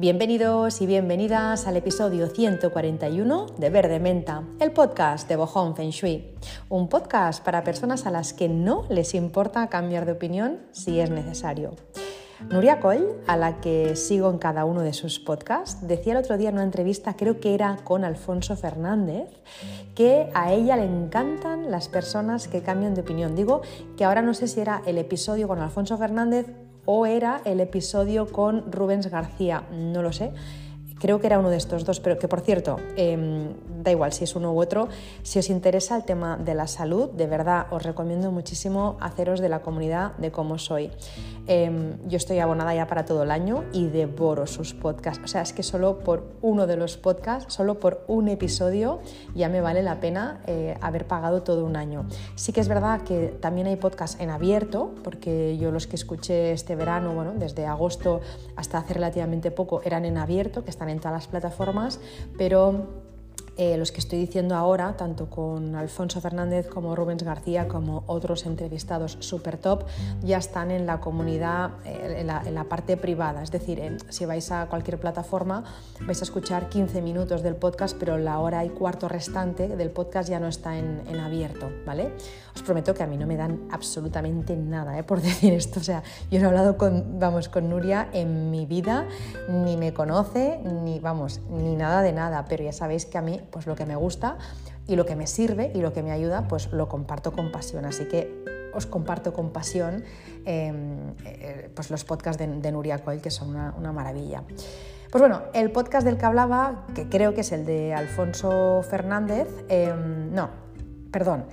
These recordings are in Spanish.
Bienvenidos y bienvenidas al episodio 141 de Verde Menta, el podcast de Bojón Feng Shui. Un podcast para personas a las que no les importa cambiar de opinión si es necesario. Nuria Coll, a la que sigo en cada uno de sus podcasts, decía el otro día en una entrevista, creo que era con Alfonso Fernández, que a ella le encantan las personas que cambian de opinión. Digo que ahora no sé si era el episodio con Alfonso Fernández o era el episodio con Rubens García, no lo sé. Creo que era uno de estos dos, pero que por cierto, em, da igual si es uno u otro, si os interesa el tema de la salud, de verdad os recomiendo muchísimo haceros de la comunidad de cómo soy. Em, yo estoy abonada ya para todo el año y devoro sus podcasts. O sea, es que solo por uno de los podcasts, solo por un episodio, ya me vale la pena eh, haber pagado todo un año. Sí que es verdad que también hay podcasts en abierto, porque yo los que escuché este verano, bueno, desde agosto hasta hace relativamente poco, eran en abierto, que están en todas las plataformas, pero eh, los que estoy diciendo ahora, tanto con Alfonso Fernández como Rubens García, como otros entrevistados super top, ya están en la comunidad, eh, en, la, parte privada. Es decir, si vais a cualquier plataforma, vais a escuchar 15 minutos del podcast, pero la hora y cuarto restante del podcast ya no está en, abierto, ¿vale? Os prometo que a mí no me dan absolutamente nada ¿eh? por decir esto. O sea, yo no he hablado con, vamos, con Nuria en mi vida, ni me conoce, ni, vamos, ni nada de nada, pero ya sabéis que a mí pues lo que me gusta y lo que me sirve y lo que me ayuda, pues lo comparto con pasión. Así que os comparto con pasión em, eh, pues los podcasts de, Nuria Coil, que son una, maravilla. Pues bueno, el podcast del que hablaba, que creo que es el de Alfonso Fernández, em, no, perdón,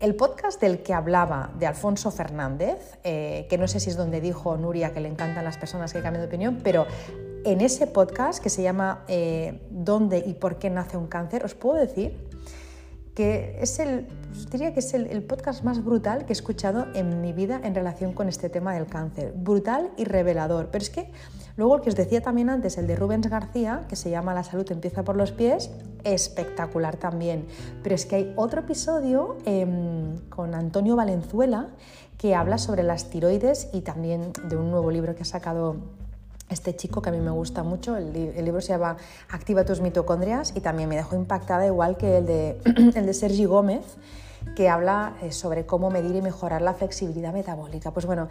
el podcast del que hablaba de Alfonso Fernández, eh, que no sé si es donde dijo Nuria que le encantan las personas que cambian de opinión, pero en ese podcast que se llama eh, ¿Dónde y por qué nace un cáncer? Os puedo decir que es el, diría que es el, podcast más brutal que he escuchado en mi vida en relación con este tema del cáncer. Brutal y revelador. Pero es que luego el que os decía también antes, el de Rubens García, que se llama La salud empieza por los pies, espectacular también. Pero es que hay otro episodio em, con Antonio Valenzuela que habla sobre las tiroides y también de un nuevo libro que ha sacado este chico que a mí me gusta mucho. El, libro se llama Activa tus mitocondrias y también me dejó impactada, igual que el de, el de Sergi Gómez, que habla eh, sobre cómo medir y mejorar la flexibilidad metabólica. Pues bueno,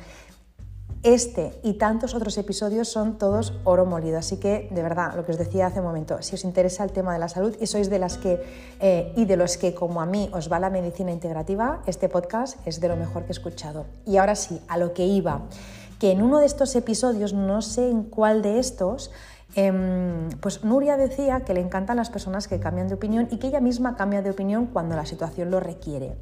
este y tantos otros episodios son todos oro molido, así que de verdad, lo que os decía hace un momento, si os interesa el tema de la salud y sois de las que eh, y de los que como a mí os va la medicina integrativa, este podcast es de lo mejor que he escuchado. Y ahora sí, a lo que iba que en uno de estos episodios, no sé en cuál de estos, em, pues Nuria decía que le encantan las personas que cambian de opinión y que ella misma cambia de opinión cuando la situación lo requiere.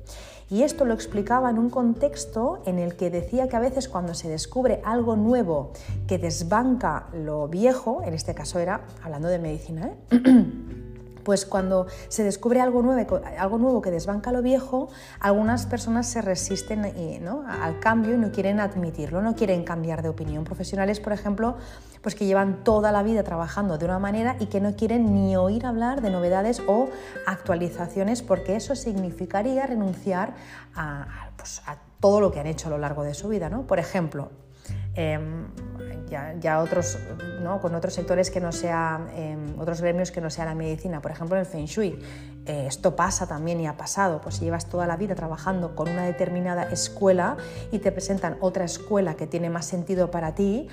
Y esto lo explicaba en un contexto en el que decía que a veces cuando se descubre algo nuevo que desbanca lo viejo, en este caso era hablando de medicina, ¿eh? pues cuando se descubre algo nuevo, algo nuevo que desbanca lo viejo, algunas personas se resisten eh, al cambio y no quieren admitirlo, no quieren cambiar de opinión. Profesionales, por ejemplo, pues que llevan toda la vida trabajando de una manera y que no quieren ni oír hablar de novedades o actualizaciones porque eso significaría renunciar a, pues, a todo lo que han hecho a lo largo de su vida. ¿no? Por ejemplo, Em, ya, otros, ¿no? con otros sectores que no sea, em, otros gremios que no sea la medicina, por ejemplo en el Feng Shui. Eh, esto pasa también y ha pasado, pues si llevas toda la vida trabajando con una determinada escuela y te presentan otra escuela que tiene más sentido para ti,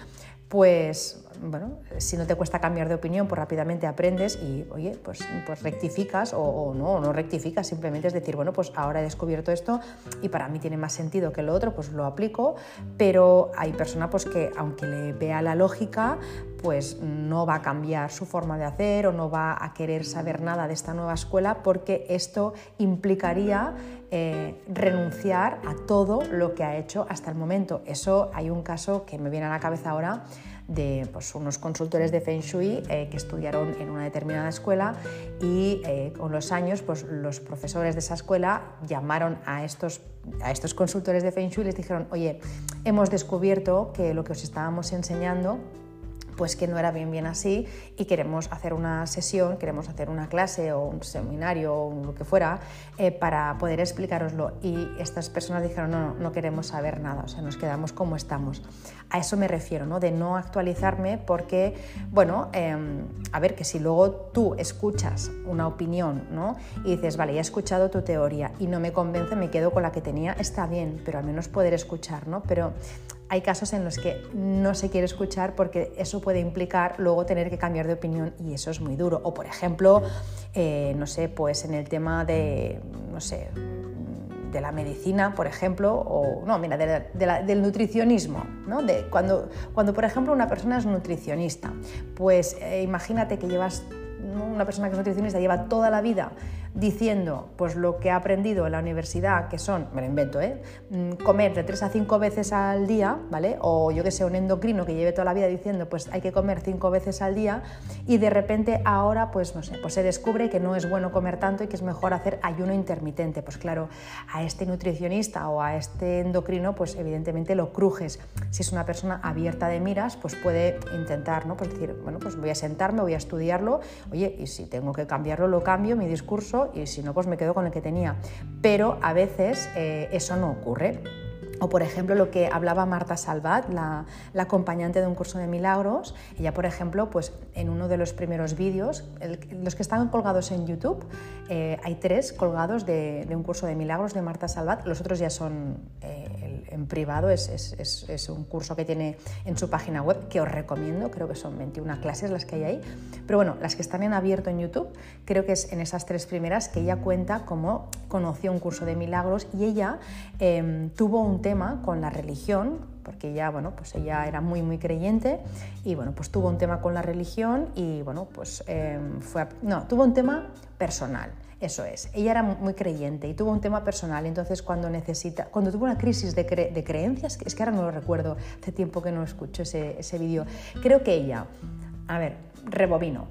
pues bueno, si no te cuesta cambiar de opinión, pues rápidamente aprendes y, oye, pues, pues rectificas o, no, no rectificas, simplemente es decir, bueno, pues ahora he descubierto esto y para mí tiene más sentido que lo otro, pues lo aplico, pero hay personas pues que aunque le vea la lógica, pues no va a cambiar su forma de hacer o no va a querer saber nada de esta nueva escuela porque esto implicaría eh, renunciar a todo lo que ha hecho hasta el momento. Eso hay un caso que me viene a la cabeza ahora de pues, unos consultores de Feng Shui eh, que estudiaron en una determinada escuela y eh, con los años pues, los profesores de esa escuela llamaron a estos, a estos consultores de Feng Shui y les dijeron, oye, hemos descubierto que lo que os estábamos enseñando pues que no era bien bien así y queremos hacer una sesión, queremos hacer una clase o un seminario o lo que fuera eh, para poder explicaroslo. Y estas personas dijeron, no, no, no queremos saber nada, o sea, nos quedamos como estamos. A eso me refiero, ¿no? De no actualizarme porque, bueno, em, a ver, que si luego tú escuchas una opinión, ¿no? Y dices, vale, ya he escuchado tu teoría y no me convence, me quedo con la que tenía, está bien, pero al menos poder escuchar, ¿no? Pero hay casos en los que no se quiere escuchar porque eso puede implicar luego tener que cambiar de opinión y eso es muy duro. O por ejemplo, eh, no sé, pues en el tema de, no sé, de la medicina, por ejemplo, o no, mira, del nutricionismo, ¿no? De cuando, cuando, por ejemplo, una persona es nutricionista, pues eh, imagínate que llevas una persona que es nutricionista lleva toda la vida diciendo pues lo que ha aprendido en la universidad, que son, me lo invento, ¿eh? Mm, comer de tres a cinco veces al día, ¿vale? O yo que sé, un endocrino que lleve toda la vida diciendo pues hay que comer cinco veces al día y de repente ahora pues no sé, pues se descubre que no es bueno comer tanto y que es mejor hacer ayuno intermitente. Pues claro, a este nutricionista o a este endocrino pues evidentemente lo crujes. Si es una persona abierta de miras, pues puede intentar, ¿no? Pues decir, bueno, pues voy a sentarme, voy a estudiarlo, oye, y si tengo que cambiarlo, lo cambio, mi discurso y si no, pues me quedo con el que tenía. Pero a veces eh, eso no ocurre. O por ejemplo lo que hablaba Marta Salvat, la, acompañante de un curso de milagros, ella por ejemplo, pues en uno de los primeros vídeos, los que están colgados en YouTube, eh, hay tres colgados de, un curso de milagros de Marta Salvat, los otros ya son eh, en privado, es, un curso que tiene en su página web que os recomiendo, creo que son 21 clases las que hay ahí, pero bueno, las que están en abierto en YouTube, creo que es en esas tres primeras que ella cuenta cómo conoció un curso de milagros y ella em, tuvo un tema con la religión, porque ella, bueno, pues ella era muy, muy creyente y, bueno, pues tuvo un tema con la religión y, bueno, pues em, fue, no, tuvo un tema personal. Eso es, ella era muy creyente y tuvo un tema personal, entonces cuando necesita, cuando tuvo una crisis de, de creencias, es que ahora no lo recuerdo, hace tiempo que no escucho ese, ese vídeo, creo que ella, a ver, rebobino,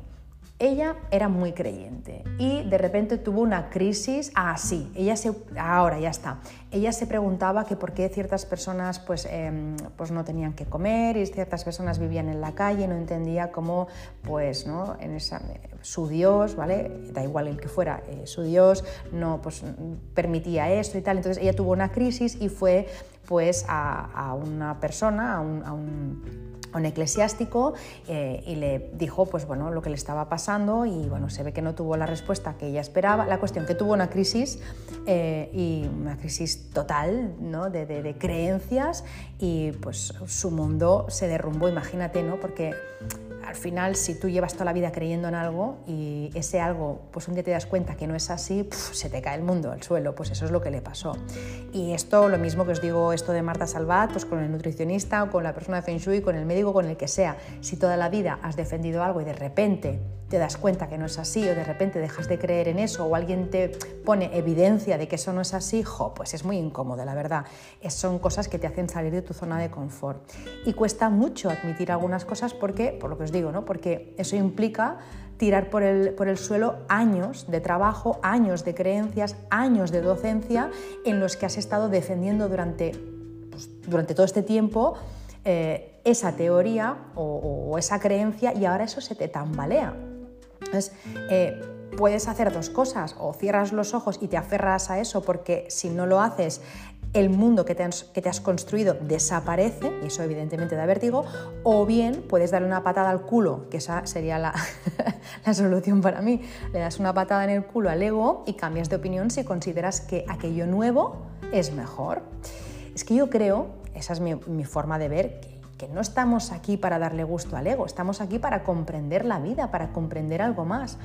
ella era muy creyente y de repente tuvo una crisis, ah, sí, ella se, ahora ya está, ella se preguntaba que por qué ciertas personas pues, em, pues no tenían que comer y ciertas personas vivían en la calle, no entendía cómo pues, ¿no? en esa, su Dios, ¿vale? da igual el que fuera, eh, su Dios no pues, permitía esto y tal, entonces ella tuvo una crisis y fue pues a, una persona, a un eclesiástico eh, y le dijo pues bueno lo que le estaba pasando y bueno se ve que no tuvo la respuesta que ella esperaba la cuestión que tuvo una crisis eh, y una crisis total ¿no? de, de, creencias y pues su mundo se derrumbó imagínate no porque al final, si tú llevas toda la vida creyendo en algo y ese algo, pues un día te das cuenta que no es así, se te cae el mundo al suelo, pues eso es lo que le pasó. Y esto, lo mismo que os digo, esto de Marta Salvat, pues con el nutricionista o con la persona de Feng Shui, con el médico, con el que sea, si toda la vida has defendido algo y de repente te das cuenta que no es así o de repente dejas de creer en eso o alguien te pone evidencia de que eso no es así, jo, pues es muy incómodo, la verdad. Son cosas que te hacen salir de tu zona de confort. Y cuesta mucho admitir algunas cosas porque, por lo que os digo, ¿no? porque eso implica tirar por el, por el suelo años de trabajo, años de creencias, años de docencia en los que has estado defendiendo durante, pues, durante todo este tiempo eh, esa teoría o, esa creencia y ahora eso se te tambalea. Entonces, eh, puedes hacer dos cosas, o cierras los ojos y te aferras a eso, porque si no lo haces, el mundo que te, has, construido desaparece, y eso evidentemente da vértigo, o bien puedes darle una patada al culo, que esa sería la, solución para mí. Le das una patada en el culo al ego y cambias de opinión si consideras que aquello nuevo es mejor. Es que yo creo, esa es mi forma de ver, no estamos aquí para darle gusto al ego, estamos aquí para comprender la vida, para comprender algo más.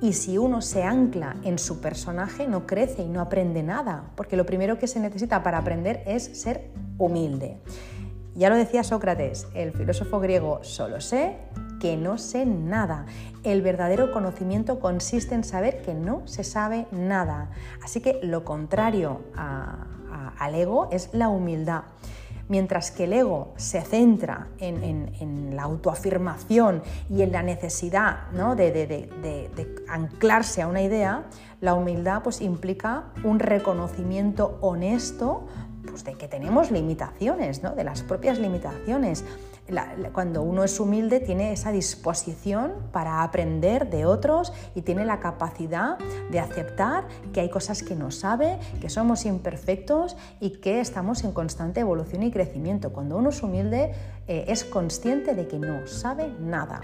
Y si uno se ancla en su personaje, no crece y no aprende nada, porque lo primero que se necesita para aprender es ser humilde. Ya lo decía Sócrates, el filósofo griego, solo sé que no sé nada. El verdadero conocimiento consiste en saber que no se sabe nada. Así que lo contrario al ego es la humildad. Mientras que el ego se centra en, la autoafirmación y en la necesidad de, anclarse a una idea, La humildad pues implica un reconocimiento honesto pues, de que tenemos limitaciones, ¿no? de las propias limitaciones. Cuando uno es humilde tiene esa disposición para aprender de otros y tiene la capacidad de aceptar que hay cosas que no sabe, que somos imperfectos y que estamos en constante evolución y crecimiento. Cuando uno es humilde eh, es consciente de que no sabe nada.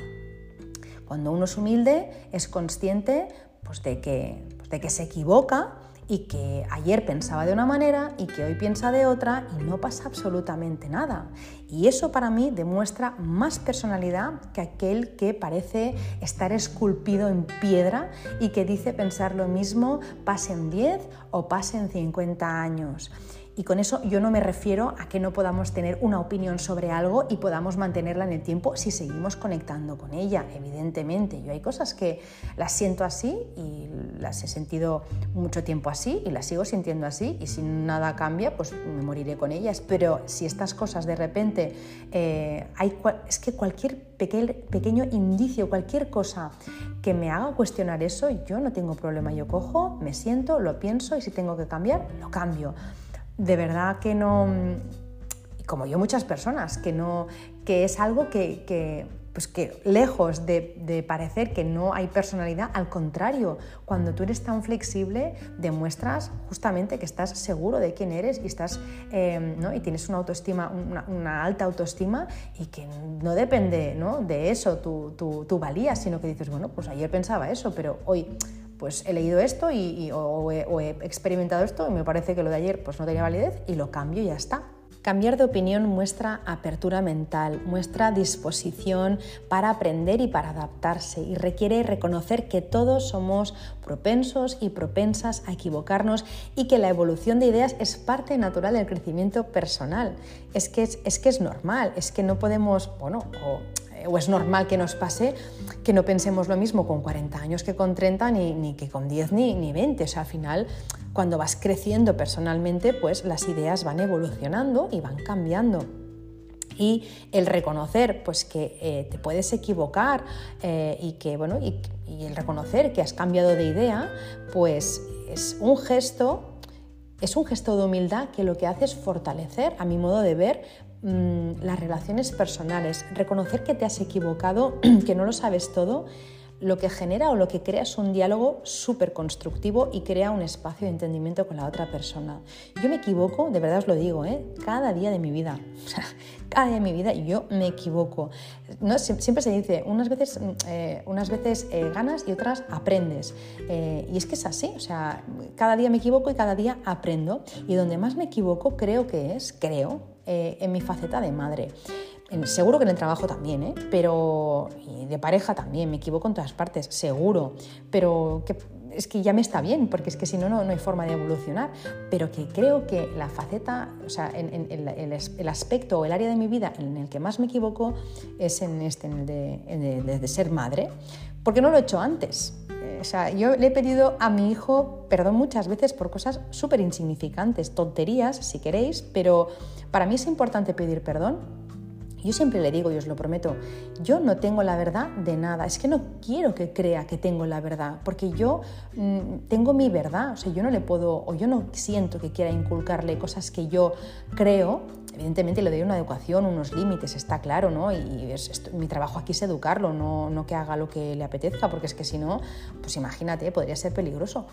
Cuando uno es humilde es consciente pues, de, que, pues, de que se equivoca y que ayer pensaba de una manera y que hoy piensa de otra y no pasa absolutamente nada. Y eso para mí demuestra más personalidad que aquel que parece estar esculpido en piedra y que dice pensar lo mismo pasen 10 o pasen 50 años. Y con eso yo no me refiero a que no podamos tener una opinión sobre algo y podamos mantenerla en el tiempo si seguimos conectando con ella, evidentemente. Yo hay cosas que las siento así y las he sentido mucho tiempo así y las sigo sintiendo así y si nada cambia, pues me moriré con ellas. Pero si estas cosas de repente eh, hay, es que cualquier pequeño, pequeño indicio, cualquier cosa que me haga cuestionar eso, yo no tengo problema. Yo cojo, me siento, lo pienso y si tengo que cambiar, lo cambio de verdad que no, como yo muchas personas, que, no, que es algo que, pues que lejos de, parecer que no hay personalidad, al contrario, cuando tú eres tan flexible, demuestras justamente que estás seguro de quién eres y, estás, em, ¿no? y tienes una autoestima, una, alta autoestima y que no depende ¿no? de eso tu, tu, tu valía, sino que dices, bueno, pues ayer pensaba eso, pero hoy pues he leído esto y, o, he, experimentado esto y me parece que lo de ayer pues no tenía validez y lo cambio y ya está. Cambiar de opinión muestra apertura mental, muestra disposición para aprender y para adaptarse y requiere reconocer que todos somos propensos y propensas a equivocarnos y que la evolución de ideas es parte natural del crecimiento personal. Es que es, es que es normal, es que no podemos, bueno, o o es normal que nos pase que no pensemos lo mismo con 40 años que con 30 ni, que con 10 ni, ni 20. O sea, al final, cuando vas creciendo personalmente, pues las ideas van evolucionando y van cambiando. Y el reconocer pues, que eh, te puedes equivocar eh, y, que, bueno, y, y el reconocer que has cambiado de idea, pues es un gesto es un gesto de humildad que lo que hace es fortalecer, a mi modo de ver, Mm, las relaciones personales, reconocer que te has equivocado, que no lo sabes todo, lo que genera o lo que crea es un diálogo súper constructivo y crea un espacio de entendimiento con la otra persona. Yo me equivoco, de verdad os lo digo, ¿eh? cada día de mi vida. cada día de mi vida yo me equivoco. ¿No? Siempre se dice, unas veces, mm, eh, unas veces eh, ganas y otras aprendes. y es que es así, o sea, cada día me equivoco y cada día aprendo. Y donde más me equivoco creo que es, creo, eh, en mi faceta de madre. Seguro que en el trabajo también, ¿eh? pero y de pareja también, me equivoco en todas partes, seguro, pero que, es que ya me está bien, porque es que si no, no, hay forma de evolucionar, pero que creo que la faceta, o sea, en, el, aspecto o el área de mi vida en el que más me equivoco es en este, en el de ser madre, porque no lo he hecho antes. O sea, yo le he pedido a mi hijo perdón muchas veces por cosas súper insignificantes, tonterías si queréis, pero para mí es importante pedir perdón. Yo siempre le digo, y os lo prometo, yo no tengo la verdad de nada. Es que no quiero que crea que tengo la verdad, porque yo mm, tengo mi verdad. O sea, yo no le puedo, o yo no siento que quiera inculcarle cosas que yo creo evidentemente le doy una educación, unos límites, está claro, ¿no? Y mi trabajo aquí es educarlo, no, no que haga lo que le apetezca, porque es que si no, pues imagínate, podría ser peligroso.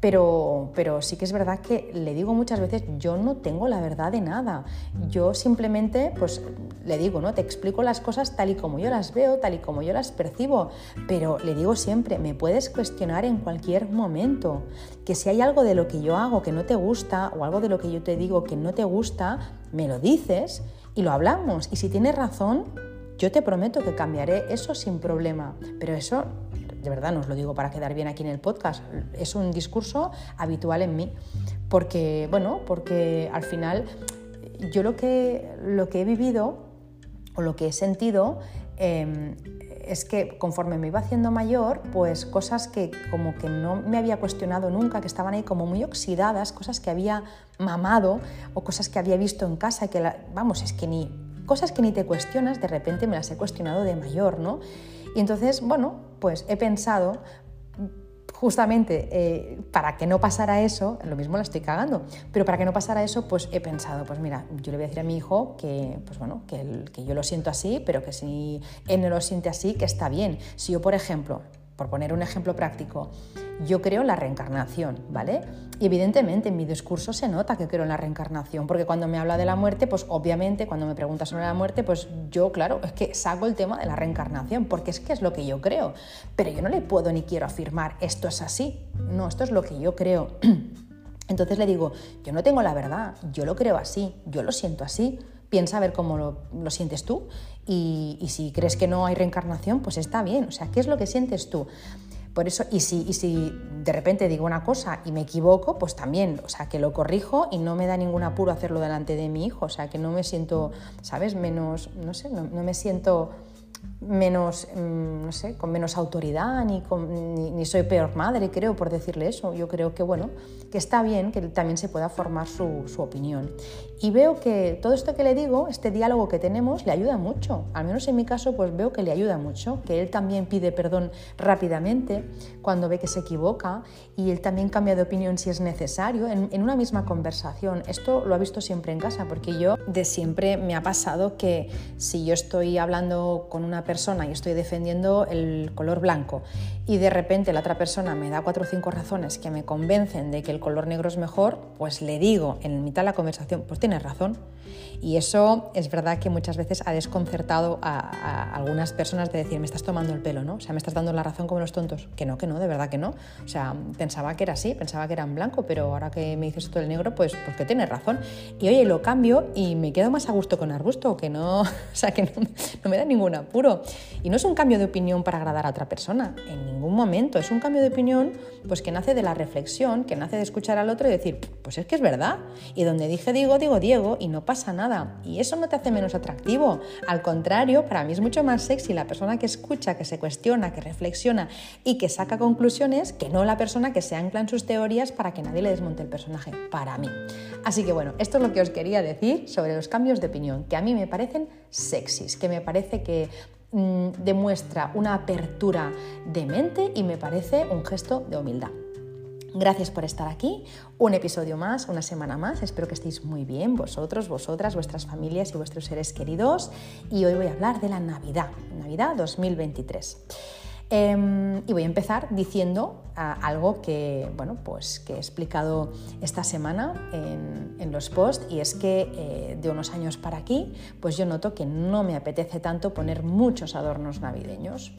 Pero, pero sí que es verdad que le digo muchas veces, yo no tengo la verdad de nada. Yo simplemente, pues le digo, ¿no? Te explico las cosas tal y como yo las veo, tal y como yo las percibo. Pero le digo siempre, me puedes cuestionar en cualquier momento. Que si hay algo de lo que yo hago que no te gusta o algo de lo que yo te digo que no te gusta, me lo dices y lo hablamos. Y si tienes razón, yo te prometo que cambiaré eso sin problema. Pero eso de verdad no os lo digo para quedar bien aquí en el podcast, es un discurso habitual en mí, porque, bueno, porque al final yo lo que, lo que he vivido o lo que he sentido em, es que conforme me iba haciendo mayor, pues cosas que como que no me había cuestionado nunca, que estaban ahí como muy oxidadas, cosas que había mamado o cosas que había visto en casa, que vamos, es que ni cosas que ni te cuestionas, de repente me las he cuestionado de mayor, ¿no? Y entonces, bueno, pues he pensado, justamente eh, para que no pasara eso, lo mismo la estoy cagando, pero para que no pasara eso, pues he pensado, pues mira, yo le voy a decir a mi hijo que, pues bueno, que, que yo lo siento así, pero que si él no lo siente así, que está bien. Si yo, por ejemplo, por poner un ejemplo práctico, yo creo en la reencarnación, ¿vale? Y evidentemente en mi discurso se nota que creo en la reencarnación, porque cuando me habla de la muerte, pues obviamente cuando me pregunta sobre la muerte, pues yo, claro, es que saco el tema de la reencarnación, porque es que es lo que yo creo. Pero yo no le puedo ni quiero afirmar esto es así. No, esto es lo que yo creo. Entonces le digo, yo no tengo la verdad, yo lo creo así, yo lo siento así piensa a ver cómo lo, sientes tú y, si crees que no hay reencarnación, pues está bien. O sea, ¿qué es lo que sientes tú? Por eso, y si, y si de repente digo una cosa y me equivoco, pues también, o sea, que lo corrijo y no me da ningún apuro hacerlo delante de mi hijo, o sea, que no me siento, ¿sabes? Menos, no sé, no me siento menos, mm, no sé, con menos autoridad, ni, ni, soy peor madre, creo, por decirle eso. Yo creo que, bueno, que está bien que también se pueda formar su, su, opinión. Y veo que todo esto que le digo, este diálogo que tenemos, le ayuda mucho. Al menos en mi caso, pues veo que le ayuda mucho, que él también pide perdón rápidamente cuando ve que se equivoca y él también cambia de opinión si es necesario en, en una misma conversación. Esto lo ha visto siempre en casa, porque yo de siempre me ha pasado que si yo estoy hablando con una persona y estoy defendiendo el color blanco y de repente la otra persona me da cuatro o cinco razones que me convencen de que el color negro es mejor, pues le digo en mitad de la conversación, pues tienes razón. Y eso es verdad que muchas veces ha desconcertado a, algunas personas de decir, me estás tomando el pelo, ¿no? O sea, me estás dando la razón como los tontos. Que no, que no, de verdad que no. O sea, pensaba que era así, pensaba que era en blanco, pero ahora que me dices esto del negro, pues, pues que tienes razón. Y oye, lo cambio y me quedo más a gusto con arbusto, que no, o sea, que no, me da ningún apuro. Y no es un cambio de opinión para agradar a otra persona, en ningún momento. Es un cambio de opinión pues que nace de la reflexión, que nace de escuchar al otro y decir, pues es que es verdad. Y donde dije digo, digo Diego y no pasa nada. Y eso no te hace menos atractivo. Al contrario, para mí es mucho más sexy la persona que escucha, que se cuestiona, que reflexiona y que saca conclusiones que no la persona que se ancla en sus teorías para que nadie le desmonte el personaje, para mí. Así que bueno, esto es lo que os quería decir sobre los cambios de opinión, que a mí me parecen sexys, que me parece que mm, demuestra una apertura de mente y me parece un gesto de humildad. Gracias por estar aquí. Un episodio más, una semana más. Espero que estéis muy bien, vosotros, vosotras, vuestras familias y vuestros seres queridos. Y hoy voy a hablar de la Navidad, Navidad 2023. Em, y voy a empezar diciendo ah, algo que, bueno, pues, que he explicado esta semana en, los posts y es que eh, de unos años para aquí pues yo noto que no me apetece tanto poner muchos adornos navideños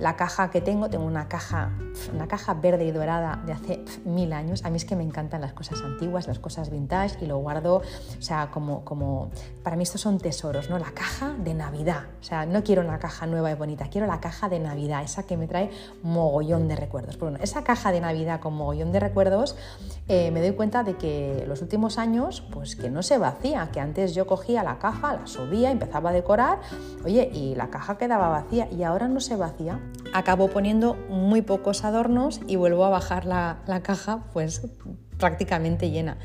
la caja que tengo, tengo una caja, una caja verde y dorada de hace mil años. A mí es que me encantan las cosas antiguas, las cosas vintage y lo guardo, o sea, como, como para mí estos son tesoros, ¿no? La caja de Navidad. O sea, no quiero una caja nueva y bonita, quiero la caja de Navidad, esa que me trae mogollón de recuerdos. Bueno, esa caja de Navidad con mogollón de recuerdos, eh, me doy cuenta de que los últimos años, pues que no se vacía, que antes yo cogía la caja, la subía, empezaba a decorar, oye, y la caja quedaba vacía y ahora no se vacía acabo poniendo muy pocos adornos y vuelvo a bajar la, caja pues prácticamente llena.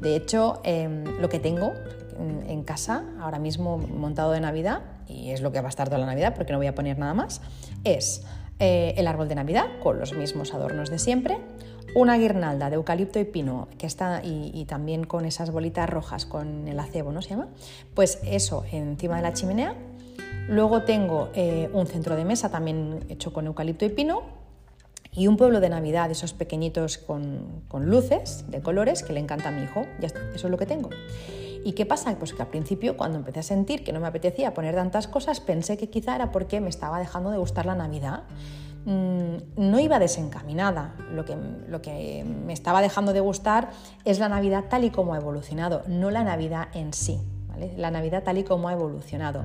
De hecho, em, lo que tengo en, casa ahora mismo montado de Navidad, y es lo que va a estar toda la Navidad porque no voy a poner nada más, es eh, el árbol de Navidad con los mismos adornos de siempre, una guirnalda de eucalipto y pino que está y, también con esas bolitas rojas con el acebo, ¿no se llama? Pues eso encima de la chimenea Luego tengo eh, un centro de mesa también hecho con eucalipto y pino y un pueblo de Navidad, esos pequeñitos con, luces de colores que le encanta a mi hijo. Eso es lo que tengo. ¿Y qué pasa? Pues que al principio, cuando empecé a sentir que no me apetecía poner tantas cosas, pensé que quizá era porque me estaba dejando de gustar la Navidad. Mm, no iba desencaminada. Lo que, lo que me estaba dejando de gustar es la Navidad tal y como ha evolucionado, no la Navidad en sí. La Navidad tal y como ha evolucionado.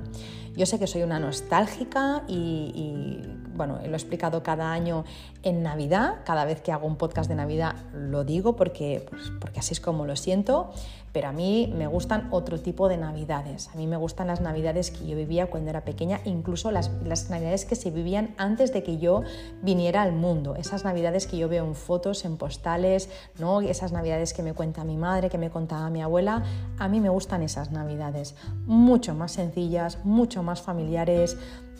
Yo sé que soy una nostálgica y, bueno, lo he explicado cada año en Navidad, cada vez que hago un podcast de Navidad lo digo porque, pues, porque así es como lo siento, pero a mí me gustan otro tipo de Navidades. A mí me gustan las Navidades que yo vivía cuando era pequeña, incluso las, las Navidades que se vivían antes de que yo viniera al mundo, esas Navidades que yo veo en fotos, en postales, ¿no? esas Navidades que me cuenta mi madre, que me contaba mi abuela, a mí me gustan esas Navidades, mucho más sencillas, mucho más familiares,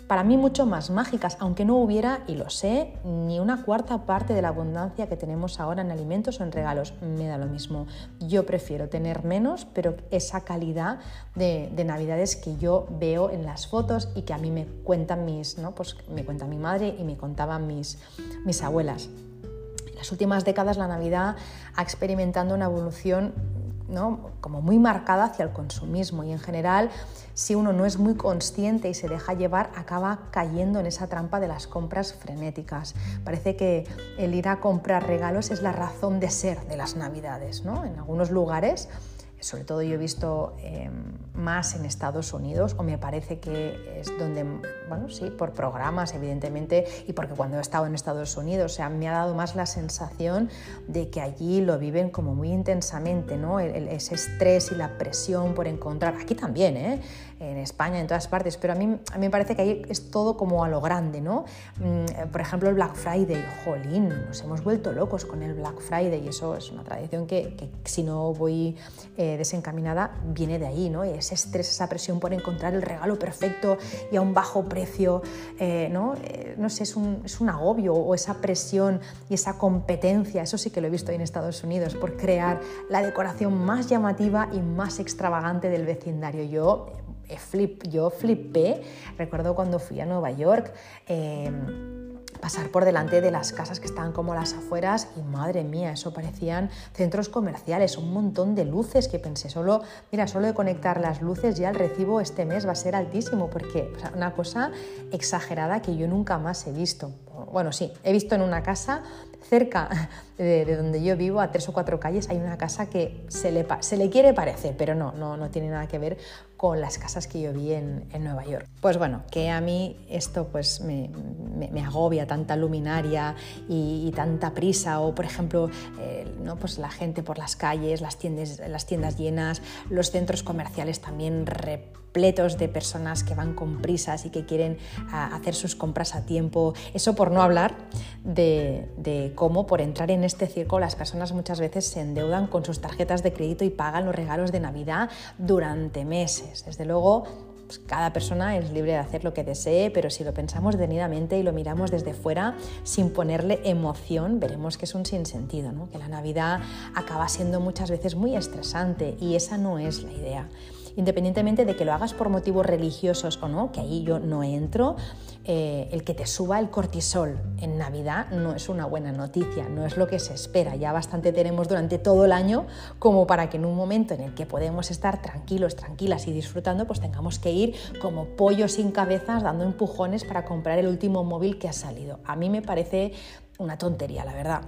para mí mucho más mágicas, aunque no hubiera, y lo sé, ni una cuarta parte de la abundancia que tenemos ahora en alimentos o en regalos. Me da lo mismo. Yo prefiero tener menos, pero esa calidad de, navidades que yo veo en las fotos y que a mí me cuentan mis, ¿no? Pues me cuenta mi madre y me contaban mis, mis abuelas. En las últimas décadas la Navidad ha experimentado una evolución ¿no? como muy marcada hacia el consumismo y en general si uno no es muy consciente y se deja llevar, acaba cayendo en esa trampa de las compras frenéticas. Parece que el ir a comprar regalos es la razón de ser de las navidades. ¿no? En algunos lugares sobre todo yo he visto eh, más en Estados Unidos, o me parece que es donde, bueno, sí, por programas, evidentemente, y porque cuando he estado en Estados Unidos, o sea, me ha dado más la sensación de que allí lo viven como muy intensamente, ¿no? ese estrés y la presión por encontrar, aquí también, ¿eh? En España, en todas partes, pero a mí, me parece que ahí es todo como a lo grande, ¿no? Mm, por ejemplo, el Black Friday, jolín, nos hemos vuelto locos con el Black Friday y eso es una tradición que, que si no voy eh, desencaminada viene de ahí, ¿no? Ese estrés, esa presión por encontrar el regalo perfecto y a un bajo precio, eh, ¿no? Eh, no sé, es un, es un agobio o esa presión y esa competencia, eso sí que lo he visto en Estados Unidos, por crear la decoración más llamativa y más extravagante del vecindario. Yo flip, yo flipé, recuerdo cuando fui a Nueva York. Em, pasar por delante de las casas que estaban como las afueras y madre mía, eso parecían centros comerciales, un montón de luces que pensé, solo, mira, solo de conectar las luces ya el recibo este mes va a ser altísimo, porque una cosa exagerada que yo nunca más he visto. Bueno, sí, he visto en una casa cerca de, donde yo vivo, a tres o cuatro calles, hay una casa que se le, se le quiere parecer, pero no, no, no tiene nada que ver con las casas que yo vi en, en Nueva York. Pues bueno, que a mí esto pues me, me, agobia, tanta luminaria y, tanta prisa, o por ejemplo, eh, ¿no? pues la gente por las calles, las tiendas, las tiendas llenas, los centros comerciales también de personas que van con prisas y que quieren hacer sus compras a tiempo. Eso por no hablar de, de cómo por entrar en este circo las personas muchas veces se endeudan con sus tarjetas de crédito y pagan los regalos de Navidad durante meses. Desde luego, pues cada persona es libre de hacer lo que desee, pero si lo pensamos detenidamente y lo miramos desde fuera sin ponerle emoción, veremos que es un sinsentido, ¿no? que la Navidad acaba siendo muchas veces muy estresante y esa no es la idea independientemente de que lo hagas por motivos religiosos o no, que ahí yo no entro, eh, el que te suba el cortisol en Navidad no es una buena noticia, no es lo que se espera. Ya bastante tenemos durante todo el año como para que en un momento en el que podemos estar tranquilos, tranquilas y disfrutando, pues tengamos que ir como pollos sin cabezas dando empujones para comprar el último móvil que ha salido. A mí me parece una tontería, la verdad.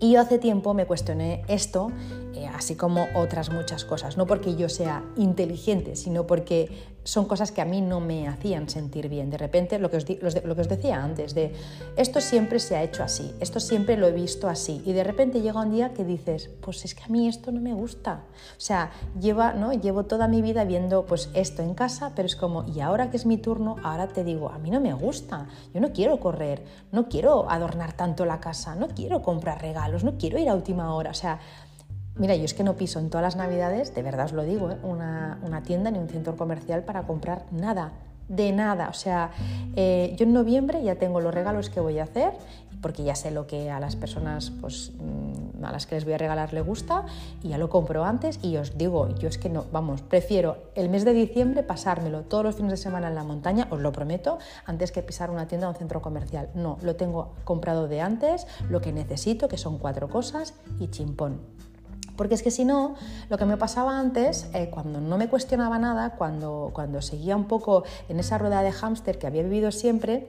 Y yo hace tiempo me cuestioné esto, eh, así como otras muchas cosas, no porque yo sea inteligente, sino porque son cosas que a mí no me hacían sentir bien. De repente, lo que, os lo que os decía antes, de esto siempre se ha hecho así, esto siempre lo he visto así, y de repente llega un día que dices, pues es que a mí esto no me gusta. O sea, lleva, ¿no? llevo toda mi vida viendo pues esto en casa, pero es como, y ahora que es mi turno, ahora te digo, a mí no me gusta, yo no quiero correr, no quiero adornar tanto la casa, no quiero comprar regalos, no quiero ir a última hora, o sea, Mira, yo es que no piso en todas las navidades, de verdad os lo digo, ¿eh? una, tienda ni un centro comercial para comprar nada, de nada. O sea, eh, yo en noviembre ya tengo los regalos que voy a hacer, porque ya sé lo que a las personas pues, mm, a las que les voy a regalar le gusta y ya lo compro antes y os digo, yo es que no, vamos, prefiero el mes de diciembre pasármelo todos los fines de semana en la montaña, os lo prometo, antes que pisar una tienda o un centro comercial. No, lo tengo comprado de antes, lo que necesito, que son cuatro cosas y chimpón. Porque es que si no, lo que me pasaba antes, eh, cuando no me cuestionaba nada, cuando, cuando seguía un poco en esa rueda de hámster que había vivido siempre,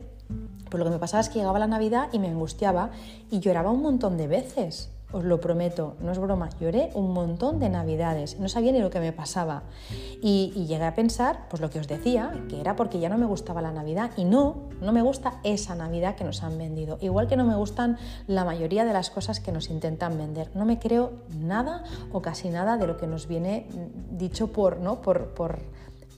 pues lo que me pasaba es que llegaba la Navidad y me angustiaba y lloraba un montón de veces os lo prometo, no es broma, lloré un montón de navidades, no sabía ni lo que me pasaba. Y, llegué a pensar, pues lo que os decía, que era porque ya no me gustaba la Navidad y no, no me gusta esa Navidad que nos han vendido. Igual que no me gustan la mayoría de las cosas que nos intentan vender. No me creo nada o casi nada de lo que nos viene dicho por, ¿no? por, por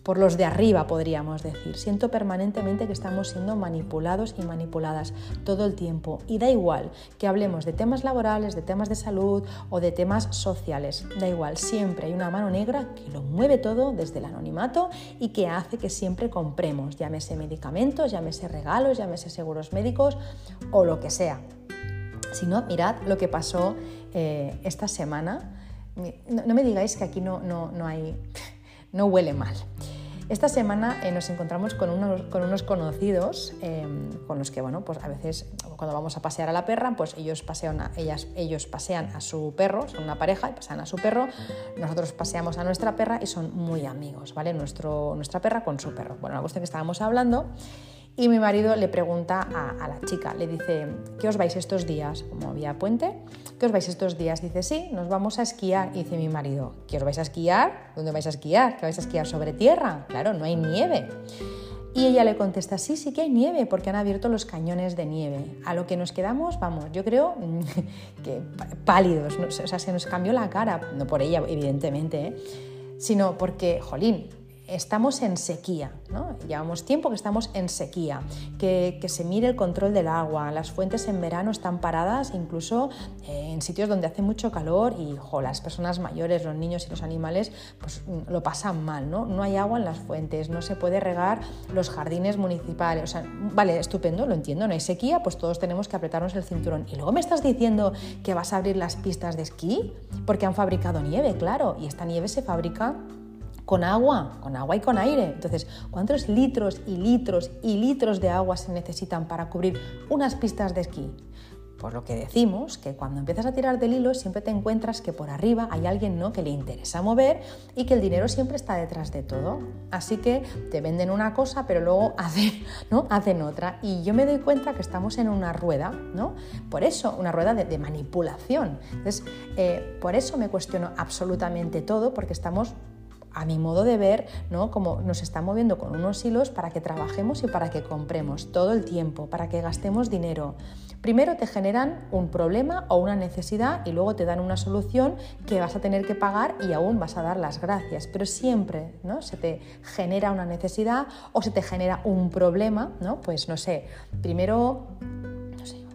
por los de arriba, podríamos decir. Siento permanentemente que estamos siendo manipulados y manipuladas todo el tiempo. Y da igual que hablemos de temas laborales, de temas de salud o de temas sociales. Da igual, siempre hay una mano negra que lo mueve todo desde el anonimato y que hace que siempre compremos, llámese medicamentos, llámese regalos, llámese seguros médicos o lo que sea. Si no, mirad lo que pasó eh, esta semana. No, me digáis que aquí no, no, no hay no huele mal. Esta semana eh, nos encontramos con unos, con unos conocidos em, con los que, bueno, pues a veces cuando vamos a pasear a la perra, pues ellos pasean a, ellas, ellos pasean a su perro, son una pareja y pasean a su perro, nosotros paseamos a nuestra perra y son muy amigos, ¿vale? Nuestro, nuestra perra con su perro. Bueno, la cuestión que estábamos hablando y mi marido le pregunta a, la chica, le dice, ¿qué os vais estos días? Como había puente, ¿qué os vais estos días? Dice, sí, nos vamos a esquiar. Y dice mi marido, ¿qué os vais a esquiar? ¿Dónde vais a esquiar? ¿Qué vais a esquiar sobre tierra? Claro, no hay nieve. Y ella le contesta, sí, sí que hay nieve, porque han abierto los cañones de nieve. A lo que nos quedamos, vamos, yo creo que pálidos, o sea, se nos cambió la cara, no por ella, evidentemente, ¿eh? sino porque, jolín, estamos en sequía, ¿no? llevamos tiempo que estamos en sequía, que, se mire el control del agua, las fuentes en verano están paradas incluso eh, en sitios donde hace mucho calor y las personas mayores, los niños y los animales pues, lo pasan mal, ¿no? no hay agua en las fuentes, no se puede regar los jardines municipales, o sea, vale, estupendo, lo entiendo, no hay sequía, pues todos tenemos que apretarnos el cinturón. Y luego me estás diciendo que vas a abrir las pistas de esquí porque han fabricado nieve, claro, y esta nieve se fabrica con agua, con agua y con aire. Entonces, ¿cuántos litros y litros y litros de agua se necesitan para cubrir unas pistas de esquí? Por lo que decimos que cuando empiezas a tirar del hilo siempre te encuentras que por arriba hay alguien ¿no? que le interesa mover y que el dinero siempre está detrás de todo. Así que te venden una cosa pero luego hacen, ¿no? hacen otra. Y yo me doy cuenta que estamos en una rueda, ¿no? Por eso, una rueda de, manipulación. Entonces, eh, por eso me cuestiono absolutamente todo porque estamos a mi modo de ver, ¿no? como nos está moviendo con unos hilos para que trabajemos y para que compremos todo el tiempo, para que gastemos dinero. Primero te generan un problema o una necesidad y luego te dan una solución que vas a tener que pagar y aún vas a dar las gracias. Pero siempre ¿no? se te genera una necesidad o se te genera un problema, ¿no? Pues no sé, primero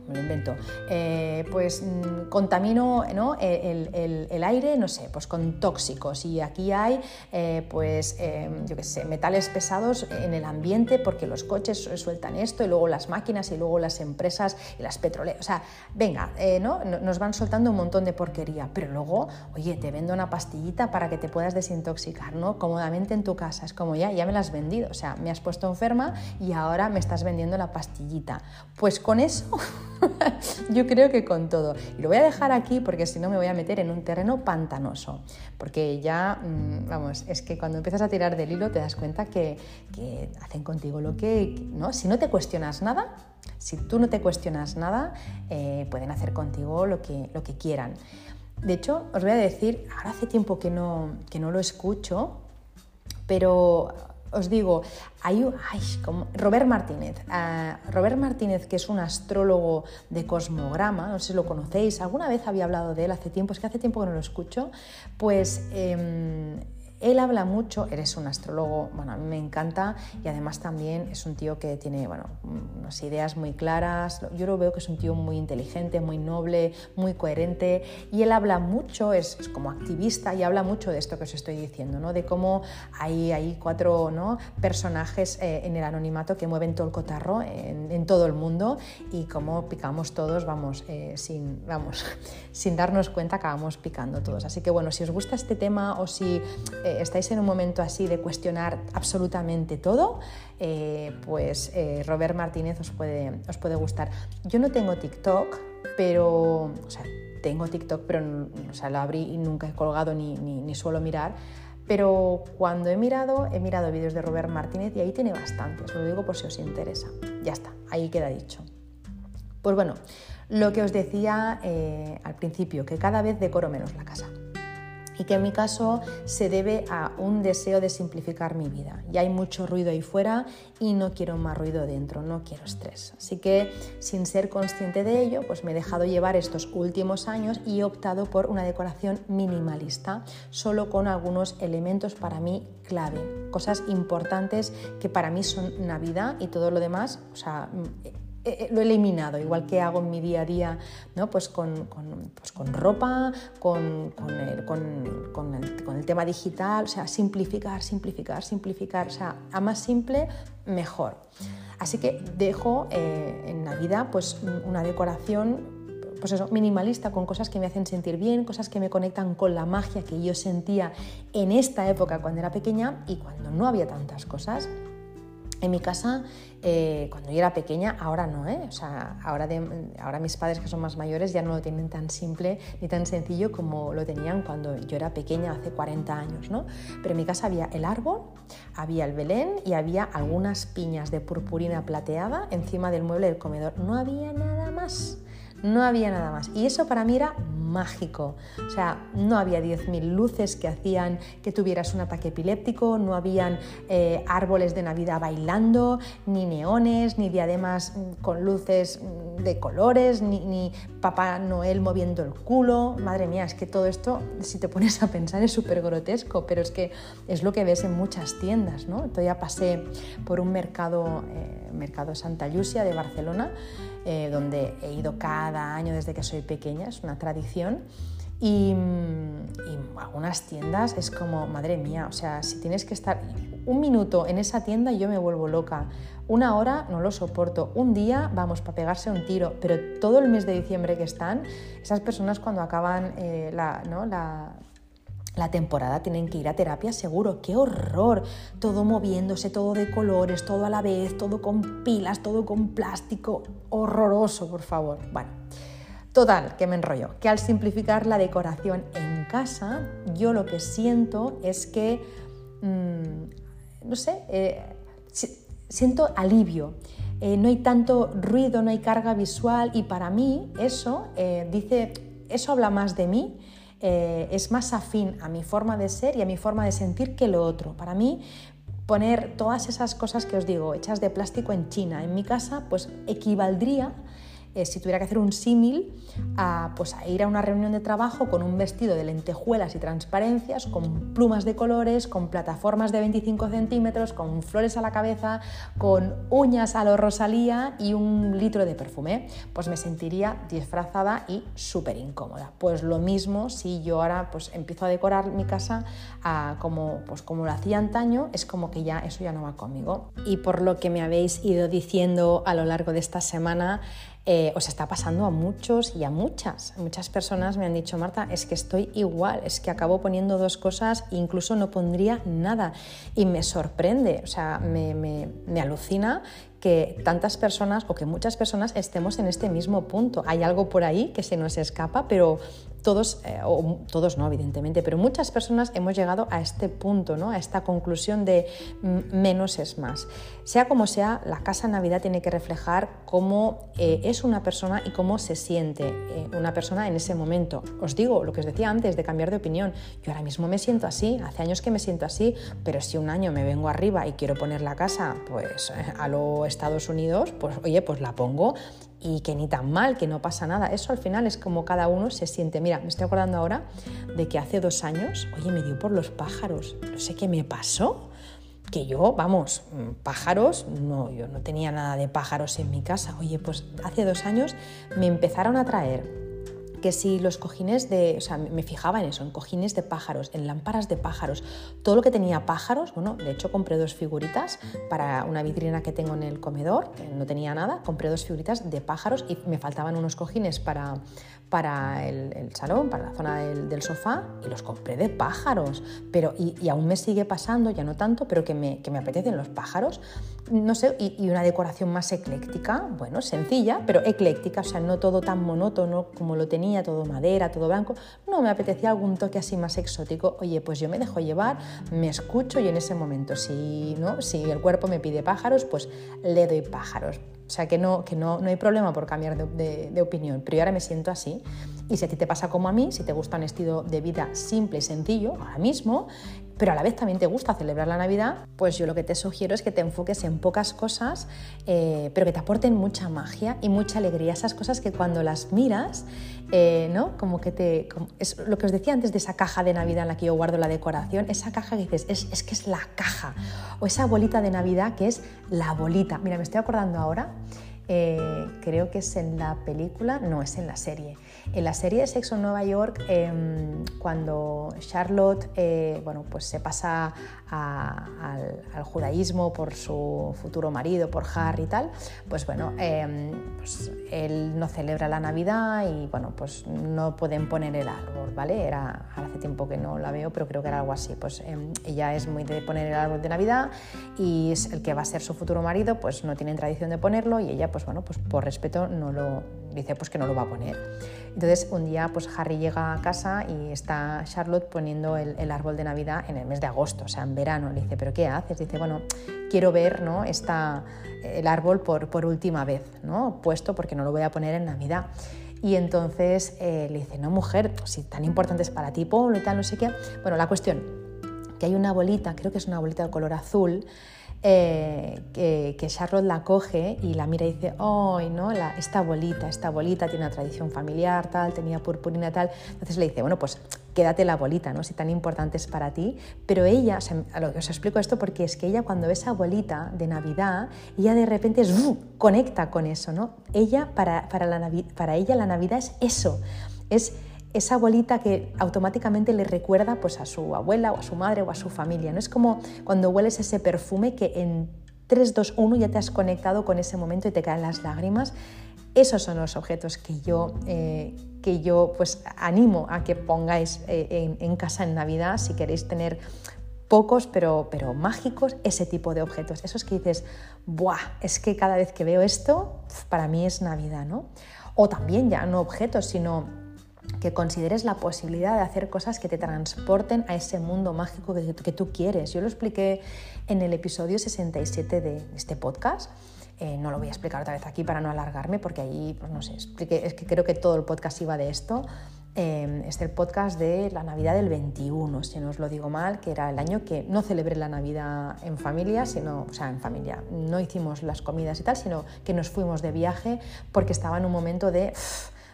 me lo invento, eh, pues mm, contamino el, aire, no sé, pues con tóxicos y aquí hay, eh, pues, em, yo qué sé, metales pesados en el ambiente porque los coches sueltan esto y luego las máquinas y luego las empresas y las petroleras, o sea, venga, eh, ¿no? Nos van soltando un montón de porquería, pero luego, oye, te vendo una pastillita para que te puedas desintoxicar, ¿no? Cómodamente en tu casa, es como ya, ya me la has vendido, o sea, me has puesto enferma y ahora me estás vendiendo la pastillita. Pues con eso... Yo creo que con todo. Y lo voy a dejar aquí porque si no me voy a meter en un terreno pantanoso. Porque ya, mm, vamos, es que cuando empiezas a tirar del hilo te das cuenta que, hacen contigo lo que, ¿no? Si no te cuestionas nada, si tú no te cuestionas nada, eh, pueden hacer contigo lo que, lo que quieran. De hecho, os voy a decir, ahora hace tiempo que no, que no lo escucho, pero os digo, hay como Robert Martínez. Ah, Robert Martínez, que es un astrólogo de cosmograma, no sé si lo conocéis, alguna vez había hablado de él hace tiempo, es que hace tiempo que no lo escucho, pues em, él habla mucho, eres un astrólogo, bueno, a mí me encanta y además también es un tío que tiene, bueno, unas ideas muy claras. Yo lo veo que es un tío muy inteligente, muy noble, muy coherente y él habla mucho, es, como activista y habla mucho de esto que os estoy diciendo, ¿no? De cómo hay, hay cuatro ¿no? personajes eh, en el anonimato que mueven todo el cotarro en, todo el mundo y cómo picamos todos, vamos, eh, sin, vamos, sin darnos cuenta acabamos picando todos. Así que bueno, si os gusta este tema o si eh, estáis en un momento así de cuestionar absolutamente todo, eh, pues eh, Robert Martínez os puede, os puede gustar. Yo no tengo TikTok, pero, o sea, tengo TikTok, pero o sea, lo abrí y nunca he colgado ni, ni, suelo mirar. Pero cuando he mirado, he mirado vídeos de Robert Martínez y ahí tiene bastante, os lo digo por si os interesa. Ya está, ahí queda dicho. Pues bueno, lo que os decía al principio, que cada vez decoro menos la casa. Y que en mi caso se debe a un deseo de simplificar mi vida. Ya hay mucho ruido ahí fuera y no quiero más ruido dentro, no quiero estrés. Así que sin ser consciente de ello, pues me he dejado llevar estos últimos años y he optado por una decoración minimalista, solo con algunos elementos para mí clave, cosas importantes que para mí son Navidad y todo lo demás, o sea, eh, lo he eliminado, igual que hago en mi día a día, ¿no? pues, con, con, pues con ropa, con, el, con, el, tema digital, o sea, simplificar, simplificar, simplificar, o sea, a más simple, mejor. Así que dejo eh, en Navidad pues, una decoración pues eso, minimalista, con cosas que me hacen sentir bien, cosas que me conectan con la magia que yo sentía en esta época cuando era pequeña y cuando no había tantas cosas. En mi casa, eh, cuando yo era pequeña, ahora no, ¿eh? O sea, ahora, ahora mis padres que son más mayores ya no lo tienen tan simple ni tan sencillo como lo tenían cuando yo era pequeña, hace 40 años, ¿no? Pero en mi casa había el árbol, había el Belén y había algunas piñas de purpurina plateada encima del mueble del comedor. No había nada más no había nada más. Y eso para mí era mágico. O sea, no había 10.000 luces que hacían que tuvieras un ataque epiléptico, no habían eh, árboles de Navidad bailando, ni neones, ni diademas mm, con luces mm, de colores, ni, ni Papá Noel moviendo el culo. Madre mía, es que todo esto, si te pones a pensar, es súper grotesco, pero es que es lo que ves en muchas tiendas. ¿no? Todavía pasé por un mercado, eh, mercado Santa Lucia de Barcelona, eh, donde he ido cada año desde que soy pequeña, es una tradición. Y, y, algunas tiendas es como, madre mía, o sea, si tienes que estar un minuto en esa tienda yo me vuelvo loca. Una hora no lo soporto. Un día, vamos, para pegarse un tiro. Pero todo el mes de diciembre que están, esas personas cuando acaban eh, la, ¿no? la, la temporada tienen que ir a terapia seguro. ¡Qué horror! Todo moviéndose, todo de colores, todo a la vez, todo con pilas, todo con plástico. Horroroso, por favor. Bueno, total, que me enrollo. Que al simplificar la decoración en casa, yo lo que siento es que, mm, no sé, eh, siento alivio. Eh, no hay tanto ruido, no hay carga visual y para mí eso eh, dice, eso habla más de mí eh, es más afín a mi forma de ser y a mi forma de sentir que lo otro. Para mí, poner todas esas cosas que os digo, hechas de plástico en China, en mi casa, pues equivaldría eh, si tuviera que hacer un símil, a, pues a ir a una reunión de trabajo con un vestido de lentejuelas y transparencias, con plumas de colores, con plataformas de 25 centímetros, con flores a la cabeza, con uñas a lo Rosalía y un litro de perfume. Pues me sentiría disfrazada y súper incómoda. Pues lo mismo si yo ahora pues, empiezo a decorar mi casa como, pues, como lo hacía antaño, es como que ya eso ya no va conmigo. Y por lo que me habéis ido diciendo a lo largo de esta semana, eh, os está pasando a muchos y a muchas. Muchas personas me han dicho, Marta, es que estoy igual, es que acabo poniendo dos cosas e incluso no pondría nada. Y me sorprende, o sea, me, me alucina que tantas personas o que muchas personas estemos en este mismo punto. Hay algo por ahí que se nos escapa, pero todos, eh, o todos no, evidentemente, pero muchas personas hemos llegado a este punto, ¿no? a esta conclusión de menos es más. Sea como sea, la casa Navidad tiene que reflejar cómo eh, es una persona y cómo se siente eh, una persona en ese momento. Os digo lo que os decía antes de cambiar de opinión. Yo ahora mismo me siento así, hace años que me siento así, pero si un año me vengo arriba y quiero poner la casa pues a los Estados Unidos, pues oye, pues la pongo y que ni tan mal, que no pasa nada. Eso al final es como cada uno se siente. Mira, me estoy acordando ahora de que hace dos años, oye, me dio por los pájaros. No sé qué me pasó. Que yo, vamos, pájaros, no, yo no tenía nada de pájaros en mi casa. Oye, pues hace dos años me empezaron a traer que si los cojines de, o sea, me fijaba en eso, en cojines de pájaros, en lámparas de pájaros, todo lo que tenía pájaros, bueno, de hecho compré dos figuritas para una vitrina que tengo en el comedor, que no tenía nada, compré dos figuritas de pájaros y me faltaban unos cojines para, para el, salón, para la zona del, sofá y los compré de pájaros. Pero, y, aún me sigue pasando, ya no tanto, pero que me, que me apetecen los pájaros. No sé, y, y, una decoración más ecléctica, bueno, sencilla, pero ecléctica, o sea, no todo tan monótono como lo tenía, todo madera, todo blanco. No, me apetecía algún toque así más exótico. Oye, pues yo me dejo llevar, me escucho y en ese momento, si, ¿no? si el cuerpo me pide pájaros, pues le doy pájaros. O sea, que no, que no, no hay problema por cambiar de, opinión, pero yo ahora me siento así Y si a ti te pasa como a mí, si te gusta un estilo de vida simple y sencillo, ahora mismo, pero a la vez también te gusta celebrar la Navidad, pues yo lo que te sugiero es que te enfoques en pocas cosas, eh, pero que te aporten mucha magia y mucha alegría. Esas cosas que cuando las miras, eh, ¿no? Como que te... es lo que os decía antes de esa caja de Navidad en la que yo guardo la decoración, esa caja que dices, es, es que es la caja, o esa bolita de Navidad que es la bolita. Mira, me estoy acordando ahora eh, creo que es en la película, no, es en la serie. En la serie de Sexo en Nueva York, em, cuando Charlotte eh, bueno, pues se pasa al, judaísmo por su futuro marido, por Harry y tal, pues bueno, em, pues él no celebra la Navidad y bueno, pues no pueden poner el árbol, ¿vale? Era hace tiempo que no la veo, pero creo que era algo así. Pues em, ella es muy de poner el árbol de Navidad y es el que va a ser su futuro marido, pues no tienen tradición de ponerlo y ella pues bueno, pues por respeto no lo dice pues que no lo va a poner. Entonces un día pues Harry llega a casa y está Charlotte poniendo el, árbol de Navidad en el mes de agosto, o sea, en verano. Le dice, ¿pero qué haces? Dice, bueno, quiero ver ¿no? Esta, el árbol por, por última vez, ¿no? Puesto porque no lo voy a poner en Navidad. Y entonces eh, le dice, no mujer, si tan importante es para ti, ponlo y tal, no sé qué. Bueno, la cuestión, que hay una bolita, creo que es una bolita de color azul, eh, que, Charlotte la coge y la mira y dice, ¡ay, no! esta bolita, esta bolita tiene una tradición familiar, tal, tenía purpurina, tal. Entonces le dice, bueno, pues quédate la bolita, ¿no? Si tan importante es para ti. Pero ella, o lo que os explico esto porque es que ella cuando ve esa bolita de Navidad, ella de repente conecta con eso, ¿no? Ella, para, para, la, para ella la Navidad es eso, es esa bolita que automáticamente le recuerda pues, a su abuela o a su madre o a su familia. ¿no? Es como cuando hueles ese perfume que en 3, 2, 1 ya te has conectado con ese momento y te caen las lágrimas. Esos son los objetos que yo, eh, que yo pues, animo a que pongáis eh, en, casa en Navidad si queréis tener pocos pero, pero mágicos, ese tipo de objetos. Esos que dices, ¡buah! Es que cada vez que veo esto, para mí es Navidad, ¿no? O también ya no objetos, sino que consideres la posibilidad de hacer cosas que te transporten a ese mundo mágico que, tú quieres. Yo lo expliqué en el episodio 67 de este podcast. Eh, no lo voy a explicar otra vez aquí para no alargarme, porque ahí, pues no sé, expliqué, es que creo que todo el podcast iba de esto. Eh, es el podcast de la Navidad del 21, si no os lo digo mal, que era el año que no celebré la Navidad en familia, sino, o sea, en familia, no hicimos las comidas y tal, sino que nos fuimos de viaje porque estaba en un momento de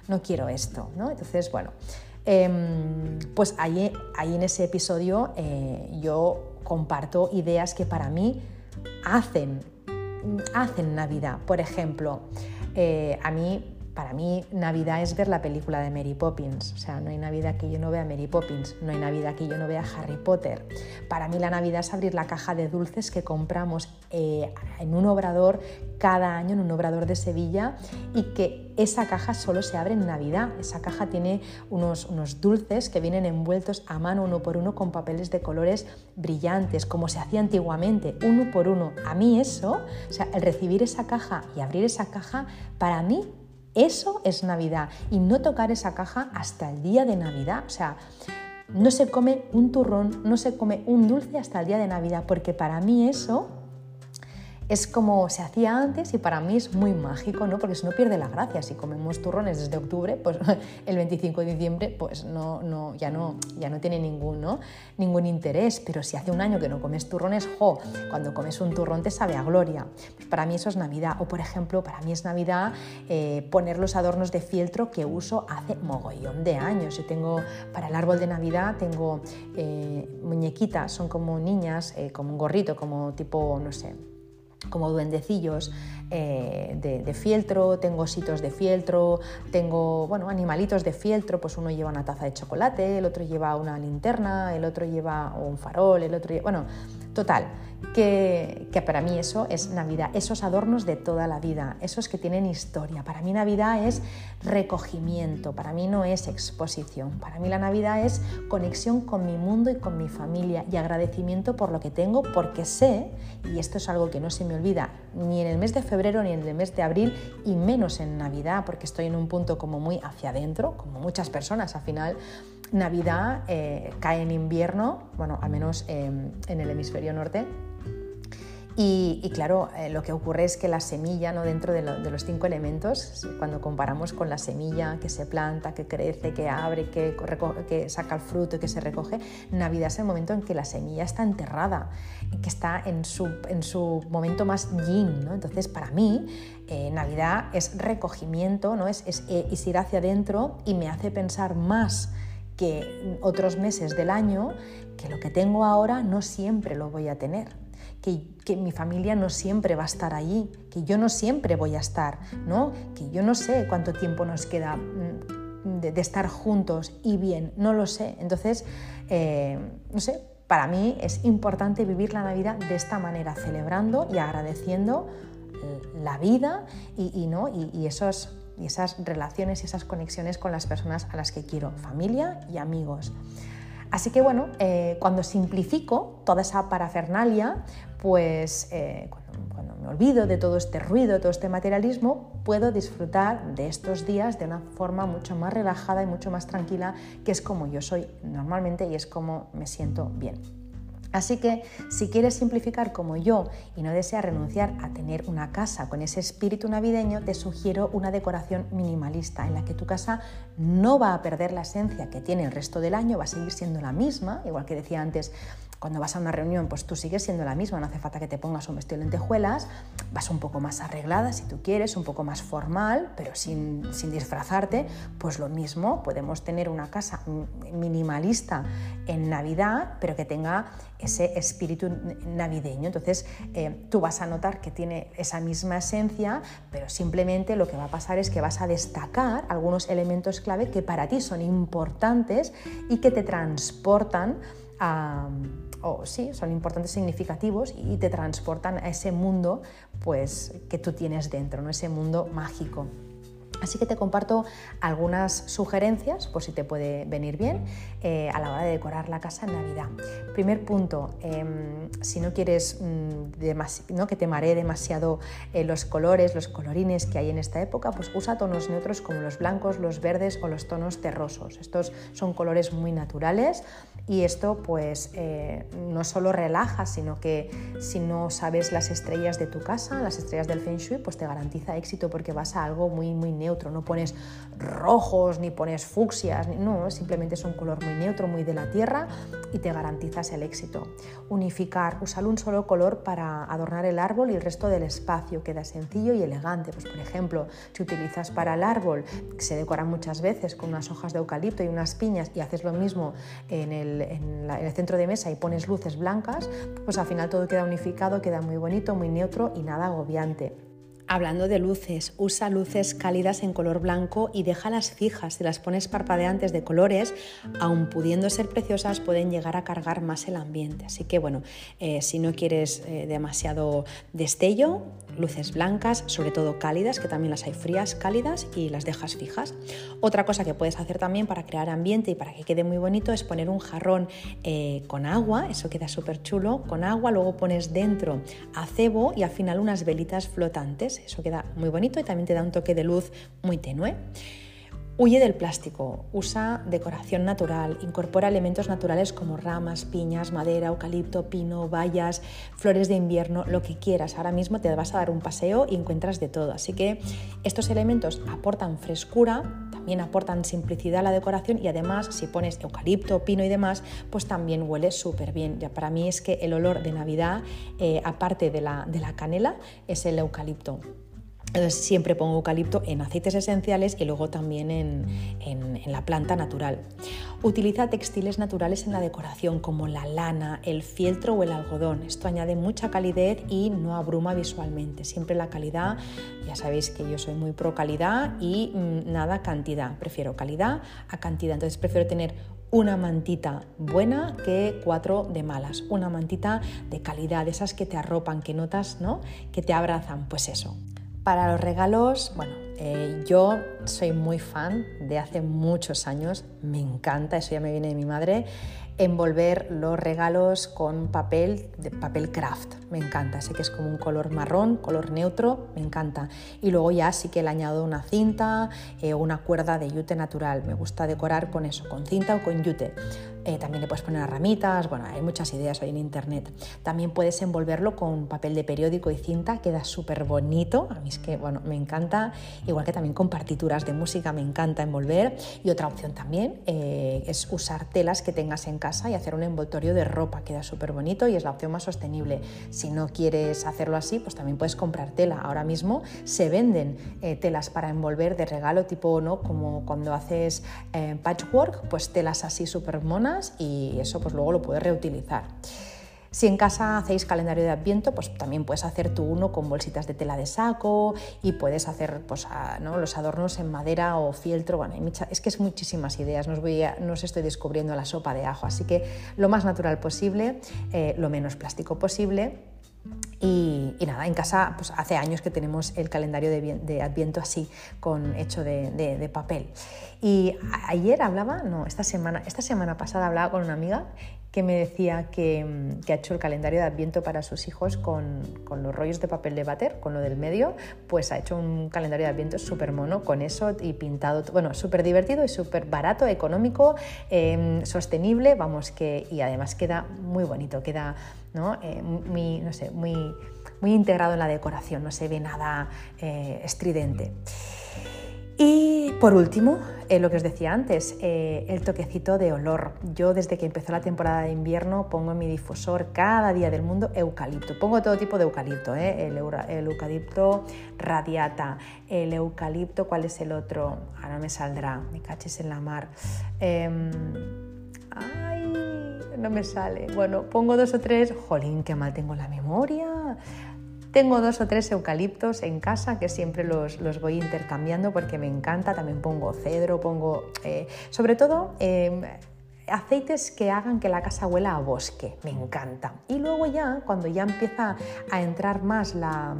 no quiero esto, ¿no? Entonces, bueno, em, pues ahí, ahí, en ese episodio eh, yo comparto ideas que para mí hacen, hacen Navidad. Por ejemplo, eh, a mí para mí Navidad es ver la película de Mary Poppins. O sea, no hay Navidad que yo no vea Mary Poppins, no hay Navidad que yo no vea Harry Potter. Para mí la Navidad es abrir la caja de dulces que compramos eh, en un obrador cada año, en un obrador de Sevilla, y que esa caja solo se abre en Navidad. Esa caja tiene unos, unos dulces que vienen envueltos a mano uno por uno con papeles de colores brillantes, como se hacía antiguamente, uno por uno. A mí eso, o sea, el recibir esa caja y abrir esa caja, para mí eso es Navidad y no tocar esa caja hasta el día de Navidad. O sea, no se come un turrón, no se come un dulce hasta el día de Navidad, porque para mí eso es como se hacía antes y para mí es muy mágico, ¿no? Porque si no pierde la gracia. Si comemos turrones desde octubre, pues el 25 de diciembre pues no, no, ya, no, ya no tiene ningún, ¿no? ningún interés. Pero si hace un año que no comes turrones, ¡jo! Cuando comes un turrón te sabe a gloria. Pues para mí eso es Navidad. O por ejemplo, para mí es Navidad eh, poner los adornos de fieltro que uso hace mogollón de años. Yo tengo, para el árbol de Navidad, tengo eh, muñequitas, son como niñas, eh, como un gorrito, como tipo, no sé, como duendecillos eh, de, fieltro, tengo ositos de fieltro, tengo bueno, animalitos de fieltro, pues uno lleva una taza de chocolate, el otro lleva una linterna, el otro lleva un farol, el otro lleva, bueno, total, que, para mí eso es Navidad, esos adornos de toda la vida, esos que tienen historia. Para mí Navidad es recogimiento, para mí no es exposición, para mí la Navidad es conexión con mi mundo y con mi familia y agradecimiento por lo que tengo, porque sé, y esto es algo que no se me olvida, ni en el mes de febrero ni en el mes de abril, y menos en Navidad, porque estoy en un punto como muy hacia adentro, como muchas personas al final. Navidad eh, cae en invierno, bueno, al menos en el hemisferio norte, Y, claro, eh, lo que ocurre es que la semilla, ¿no? dentro de, los cinco elementos, cuando comparamos con la semilla que se planta, que crece, que abre, que, saca el fruto y que se recoge, Navidad es el momento en que la semilla está enterrada, que está en su, en su momento más yin. ¿no? Entonces, para mí, eh, Navidad es recogimiento, ¿no? es, es, eh, es ir hacia adentro y me hace pensar más que otros meses del año que lo que tengo ahora no siempre lo voy a tener que, mi familia no siempre va a estar allí, que yo no siempre voy a estar, ¿no? que yo no sé cuánto tiempo nos queda mm, de, estar juntos y bien, no lo sé. Entonces, eh, no sé, para mí es importante vivir la Navidad de esta manera, celebrando y agradeciendo la vida y, ¿no? y, esos, y esas relaciones y esas conexiones con las personas a las que quiero, familia y amigos. Así que bueno, eh, cuando simplifico toda esa parafernalia, pues eh, cuando, me olvido de todo este ruido, de todo este materialismo, puedo disfrutar de estos días de una forma mucho más relajada y mucho más tranquila, que es como yo soy normalmente y es como me siento bien. Así que si quieres simplificar como yo y no deseas renunciar a tener una casa con ese espíritu navideño, te sugiero una decoración minimalista en la que tu casa no va a perder la esencia que tiene el resto del año, va a seguir siendo la misma, igual que decía antes, cuando vas a una reunión, pues tú sigues siendo la misma, no hace falta que te pongas un vestido de lentejuelas, vas un poco más arreglada si tú quieres, un poco más formal, pero sin, disfrazarte, pues lo mismo, podemos tener una casa minimalista en Navidad, pero que tenga ese espíritu navideño. Entonces eh, tú vas a notar que tiene esa misma esencia, pero simplemente lo que va a pasar es que vas a destacar algunos elementos clave que para ti son importantes y que te transportan a o sí, son importantes, significativos y te transportan a ese mundo pues, que tú tienes dentro, ¿no? ese mundo mágico. Así que te comparto algunas sugerencias, por si te puede venir bien, eh, a la hora de decorar la casa en Navidad. Primer punto, em, si no quieres mm, que te maree demasiado eh, los colores, los colorines que hay en esta época, pues usa tonos neutros como los blancos, los verdes o los tonos terrosos. Estos son colores muy naturales y esto pues eh, no solo relaja, sino que si no sabes las estrellas de tu casa, las estrellas del Feng Shui, pues te garantiza éxito porque vas a algo muy, muy neutro. No pones rojos ni pones fucsias, no, simplemente es un color muy neutro, muy de la tierra y te garantizas el éxito. Unificar, usar un solo color para adornar el árbol y el resto del espacio, queda sencillo y elegante. Pues por ejemplo, si utilizas para el árbol, se decora muchas veces con unas hojas de eucalipto y unas piñas y haces lo mismo en el en, el centro de mesa y pones luces blancas, pues al final todo queda unificado, queda muy bonito, muy neutro y nada agobiante. Hablando de luces, usa luces cálidas en color blanco y déjalas fijas. Si las pones parpadeantes de colores, aun pudiendo ser preciosas, pueden llegar a cargar más el ambiente. Así que bueno, eh, si no quieres eh, demasiado destello, luces blancas, sobre todo cálidas, que también las hay frías, cálidas, y las dejas fijas. Otra cosa que puedes hacer también para crear ambiente y para que quede muy bonito es poner un jarrón eh, con agua, eso queda súper chulo, con agua, luego pones dentro acebo y al final unas velitas flotantes, eso queda muy bonito y también te da un toque de luz muy tenue. Huye del plástico, usa decoración natural, incorpora elementos naturales como ramas, piñas, madera, eucalipto, pino, bayas, flores de invierno, lo que quieras. Ahora mismo te vas a dar un paseo y encuentras de todo. Así que estos elementos aportan frescura, también aportan simplicidad a la decoración y además si pones eucalipto, pino y demás, pues también huele súper bien. Ya para mí es que el olor de Navidad, eh, aparte de la, de la canela, es el eucalipto. Siempre pongo eucalipto en aceites esenciales y luego también en, la planta natural. Utiliza textiles naturales en la decoración como la lana, el fieltro o el algodón. Esto añade mucha calidez y no abruma visualmente. Siempre la calidad, ya sabéis que yo soy muy pro calidad y mm, nada cantidad. Prefiero calidad a cantidad. Entonces prefiero tener una mantita buena que cuatro de malas. Una mantita de calidad, esas que te arropan, que notas, ¿no? Que te abrazan. Pues eso. Para los regalos, bueno, eh, yo soy muy fan de hace muchos años, me encanta, eso ya me viene de mi madre, envolver los regalos con papel, de papel craft, me encanta, sé que es como un color marrón, color neutro, me encanta. Y luego ya sí que le añado una cinta o eh, una cuerda de yute natural, me gusta decorar con eso, con cinta o con yute. Eh, también le puedes poner ramitas, bueno, hay muchas ideas hoy en internet. También puedes envolverlo con papel de periódico y cinta, queda súper bonito, a mí es que, bueno, me encanta, igual que también con partituras de música, me encanta envolver. Y otra opción también eh, es usar telas que tengas en casa y hacer un envoltorio de ropa, queda súper bonito y es la opción más sostenible. Si no quieres hacerlo así, pues también puedes comprar tela. Ahora mismo se venden eh, telas para envolver de regalo, tipo, ¿no? Como cuando haces patchwork, pues telas así súper monas y eso pues luego lo puedes reutilizar. Si en casa hacéis calendario de Adviento, pues también puedes hacer tú uno con bolsitas de tela de saco y puedes hacer pues, los adornos en madera o fieltro. Bueno, es que es muchísimas ideas, no os, voy estoy descubriendo la sopa de ajo, así que lo más natural posible, eh, lo menos plástico posible y, nada, en casa pues hace años que tenemos el calendario de, Adviento así, con, hecho de, papel. Y ayer hablaba, no, esta semana, esta semana pasada hablaba con una amiga que me decía que, ha hecho el calendario de Adviento para sus hijos con, los rollos de papel de váter, con lo del medio, pues ha hecho un calendario de Adviento súper mono con eso y pintado, bueno, súper divertido y súper barato, económico, em, sostenible, vamos, que, y además queda muy bonito, queda ¿no? Eh, muy, no sé, muy, muy integrado en la decoración, no se ve nada eh, estridente. Y por último, eh, lo que os decía antes, el toquecito de olor. Yo desde que empezó la temporada de invierno pongo en mi difusor cada día del mundo eucalipto. Pongo todo tipo de eucalipto, el, eucalipto radiata, el eucalipto, ¿cuál es el otro? Ahora me saldrá, me caches en la mar. Em, no me sale. Bueno, pongo dos o tres, jolín, qué mal tengo la memoria. Tengo dos o tres eucaliptos en casa que siempre los, voy intercambiando porque me encanta. También pongo cedro, pongo, eh, sobre todo, em, aceites que hagan que la casa huela a bosque. Me encanta. Y luego ya, cuando ya empieza a entrar más la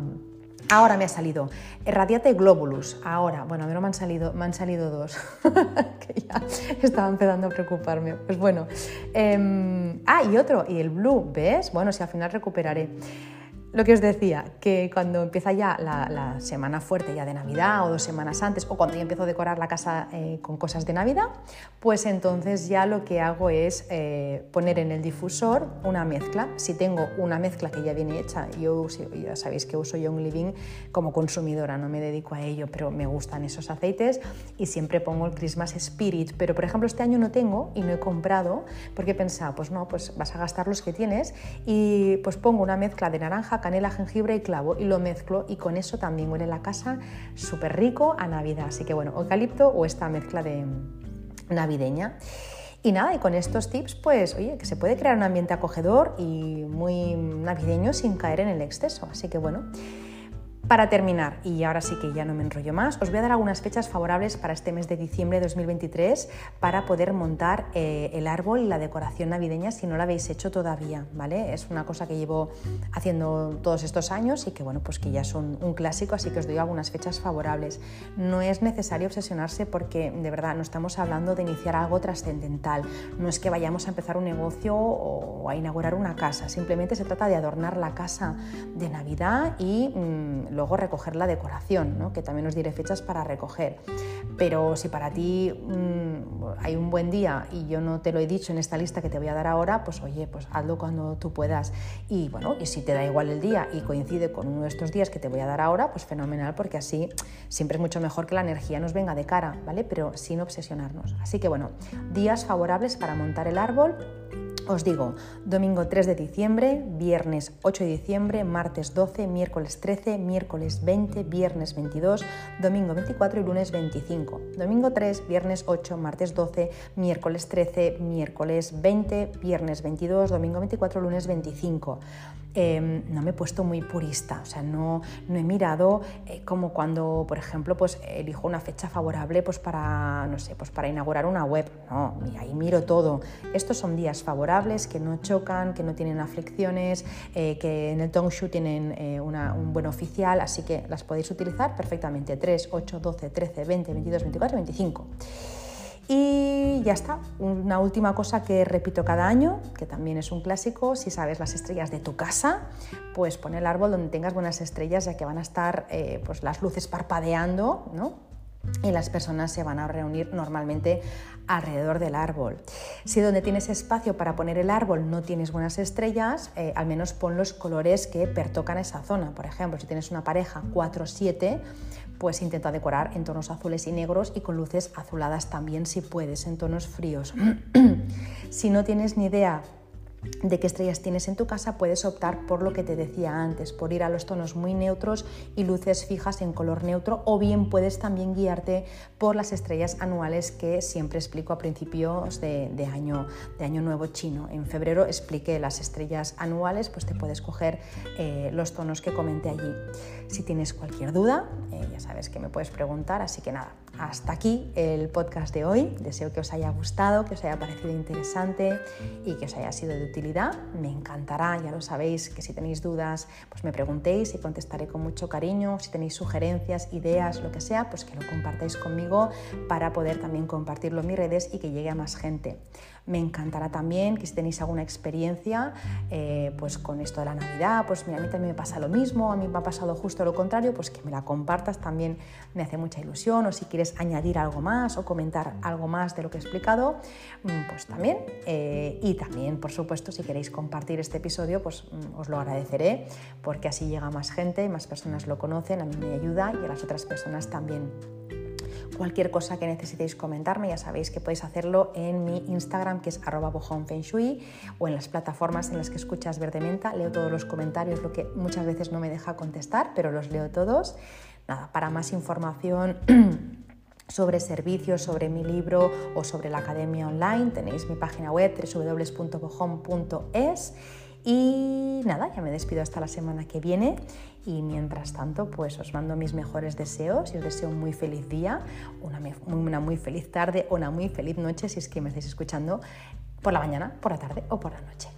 Ahora me ha salido Radiate Globulus. Ahora, bueno, a mí no me han salido, me han salido dos, que ya estaba empezando a preocuparme. Pues bueno. Em, ah, y otro, y el Blue, ¿ves? Bueno, si al final recuperaré. Lo que os decía, que cuando empieza ya la, semana fuerte ya de Navidad o dos semanas antes, o cuando ya empiezo a decorar la casa eh, con cosas de Navidad, pues entonces ya lo que hago es eh, poner en el difusor una mezcla. Si tengo una mezcla que ya viene hecha, yo ya sabéis que uso Young Living como consumidora, no me dedico a ello, pero me gustan esos aceites y siempre pongo el Christmas Spirit. Pero por ejemplo este año no tengo y no he comprado porque he pensado, pues no, pues vas a gastar los que tienes y pues pongo una mezcla de naranja, canela, jengibre y clavo y lo mezclo y con eso también huele la casa súper rico a Navidad. Así que bueno, eucalipto o esta mezcla de navideña. Y nada, y con estos tips, pues oye, que se puede crear un ambiente acogedor y muy navideño sin caer en el exceso. Así que bueno, para terminar, y ahora sí que ya no me enrollo más, os voy a dar algunas fechas favorables para este mes de diciembre de 2023 para poder montar eh, el árbol y la decoración navideña si no lo habéis hecho todavía, ¿vale? Es una cosa que llevo haciendo todos estos años y que bueno, pues que ya son un clásico, así que os doy algunas fechas favorables. No es necesario obsesionarse porque de verdad no estamos hablando de iniciar algo trascendental, no es que vayamos a empezar un negocio o a inaugurar una casa, simplemente se trata de adornar la casa de Navidad y mm, luego recoger la decoración, ¿no? que también os diré fechas para recoger. Pero si para ti mm, hay un buen día y yo no te lo he dicho en esta lista que te voy a dar ahora, pues oye, pues hazlo cuando tú puedas. Y bueno, y si te da igual el día y coincide con uno de estos días que te voy a dar ahora, pues fenomenal, porque así siempre es mucho mejor que la energía nos venga de cara, ¿vale? Pero sin obsesionarnos. Así que bueno, días favorables para montar el árbol os digo, domingo 3 de diciembre, viernes 8 de diciembre, martes 12, miércoles 13, miércoles 20, viernes 22, domingo 24 y lunes 25. Domingo 3, viernes 8, martes 12, miércoles 13, miércoles 20, viernes 22, domingo 24, lunes 25. Em, no me he puesto muy purista, o sea, no, no he mirado eh, como cuando, por ejemplo, pues elijo una fecha favorable pues para, no sé, pues para inaugurar una web, no, ahí miro todo. Estos son días favorables que no chocan, que no tienen aflicciones, eh, que en el Tongshu tienen eh, un buen oficial, así que las podéis utilizar perfectamente, 3, 8, 12, 13, 20, 22, 24, 25. Y ya está, una última cosa que repito cada año, que también es un clásico, si sabes las estrellas de tu casa, pues pon el árbol donde tengas buenas estrellas, ya que van a estar eh, pues las luces parpadeando, ¿no? y las personas se van a reunir normalmente alrededor del árbol. Si donde tienes espacio para poner el árbol no tienes buenas estrellas, eh, al menos pon los colores que pertocan esa zona. Por ejemplo, si tienes una pareja 4-7, pues intenta decorar en tonos azules y negros y con luces azuladas también si puedes, en tonos fríos. si no tienes ni idea de qué estrellas tienes en tu casa, puedes optar por lo que te decía antes, por ir a los tonos muy neutros y luces fijas en color neutro, o bien puedes también guiarte por las estrellas anuales que siempre explico a principios de, año, de año nuevo chino. En febrero expliqué las estrellas anuales, pues te puedes coger eh, los tonos que comenté allí. Si tienes cualquier duda, eh, ya sabes que me puedes preguntar, así que nada, hasta aquí el podcast de hoy. Deseo que os haya gustado, que os haya parecido interesante y que os haya sido de utilidad. Me encantará, ya lo sabéis, que si tenéis dudas, pues me preguntéis y contestaré con mucho cariño. Si tenéis sugerencias, ideas, lo que sea, pues que lo compartáis conmigo para poder también compartirlo en mis redes y que llegue a más gente. Me encantará también que si tenéis alguna experiencia eh, pues con esto de la Navidad, pues mira, a mí también me pasa lo mismo, a mí me ha pasado justo lo contrario, pues que me la compartas también me hace mucha ilusión o si quieres añadir algo más o comentar algo más de lo que he explicado, mm, pues también. Eh, y también, por supuesto, si queréis compartir este episodio, pues mm, os lo agradeceré porque así llega más gente, más personas lo conocen, a mí me ayuda y a las otras personas también. Cualquier cosa que necesitéis comentarme, ya sabéis que podéis hacerlo en mi Instagram, que es arroba bojonfengshui, o en las plataformas en las que escuchas Verde Menta. Leo todos los comentarios, lo que muchas veces no me deja contestar, pero los leo todos. Nada, para más información sobre servicios, sobre mi libro o sobre la academia online, tenéis mi página web www.bojon.es y nada, ya me despido hasta la semana que viene y mientras tanto pues os mando mis mejores deseos y os deseo un muy feliz día, una, una muy feliz tarde o una muy feliz noche si es que me estáis escuchando por la mañana, por la tarde o por la noche.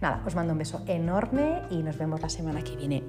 Nada, os mando un beso enorme y nos vemos la semana que viene.